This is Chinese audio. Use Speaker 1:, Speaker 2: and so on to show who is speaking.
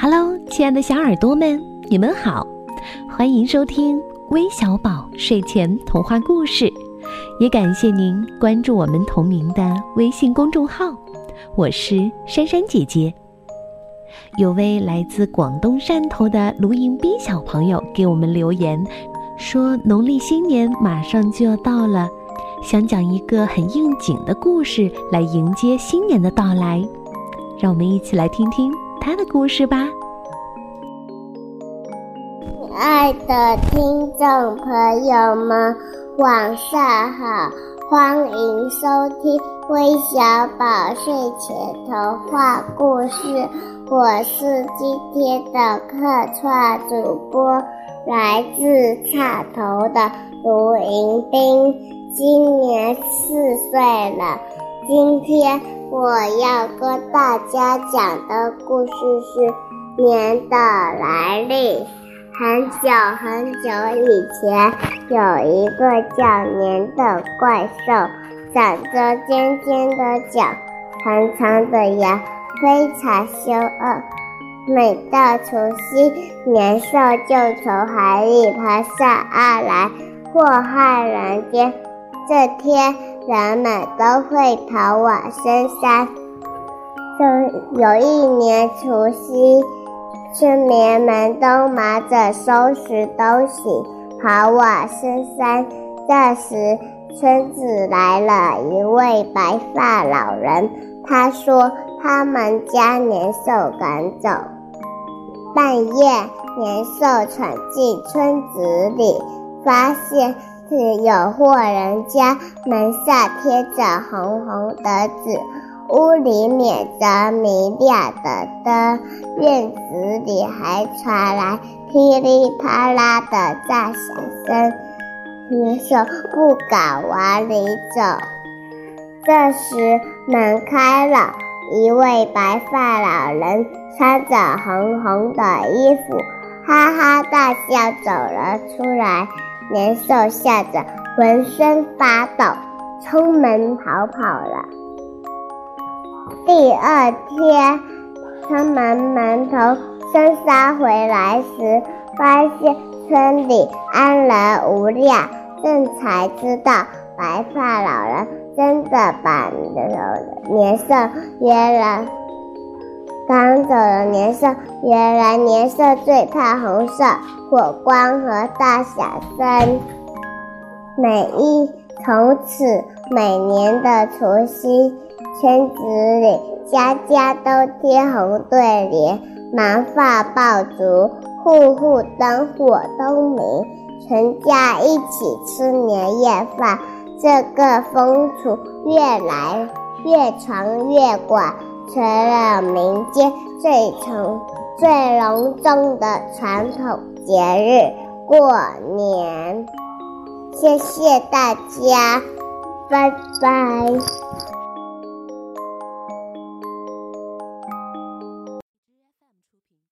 Speaker 1: Hello，亲爱的小耳朵们，你们好，欢迎收听微小宝睡前童话故事，也感谢您关注我们同名的微信公众号。我是珊珊姐姐。有位来自广东汕头的卢迎宾小朋友给我们留言，说农历新年马上就要到了，想讲一个很应景的故事来迎接新年的到来。让我们一起来听听他的故事吧。
Speaker 2: 亲爱的听众朋友们，晚上好，欢迎收听微小宝睡前童话故事。我是今天的客串主播，来自汕头的卢迎宾，今年四岁了。今天我要跟大家讲的故事是年的来历。很久很久以前，有一个叫年的怪兽，长着尖尖的角，长长的牙。非常凶恶，每到除夕，年兽就从海里爬上岸来祸害人间。这天，人们都会跑往深山。有有一年除夕，村民们都忙着收拾东西，跑往深山。这时，村子来了一位白发老人，他说。他们将年兽赶走。半夜，年兽闯进村子里，发现是有户人家门上贴着红红的纸，屋里点着明亮的灯，院子里还传来噼里啪啦的炸响声。年兽不敢往里走。这时，门开了。一位白发老人穿着红红的衣服，哈哈大笑走了出来。年兽吓得浑身发抖，出门逃跑了。第二天，他们们从深山回来时，发现村里安然无恙，这才知道白发老人。真的把年兽约了赶走了。年兽原来年兽最怕红色火光和大响声。每一从此每年的除夕，村子里家家都贴红对联，忙放爆竹，户户灯火通明，全家一起吃年夜饭。这个风俗越来越传越广，成了民间最重、最隆重的传统节日——过年。谢谢大家，拜拜。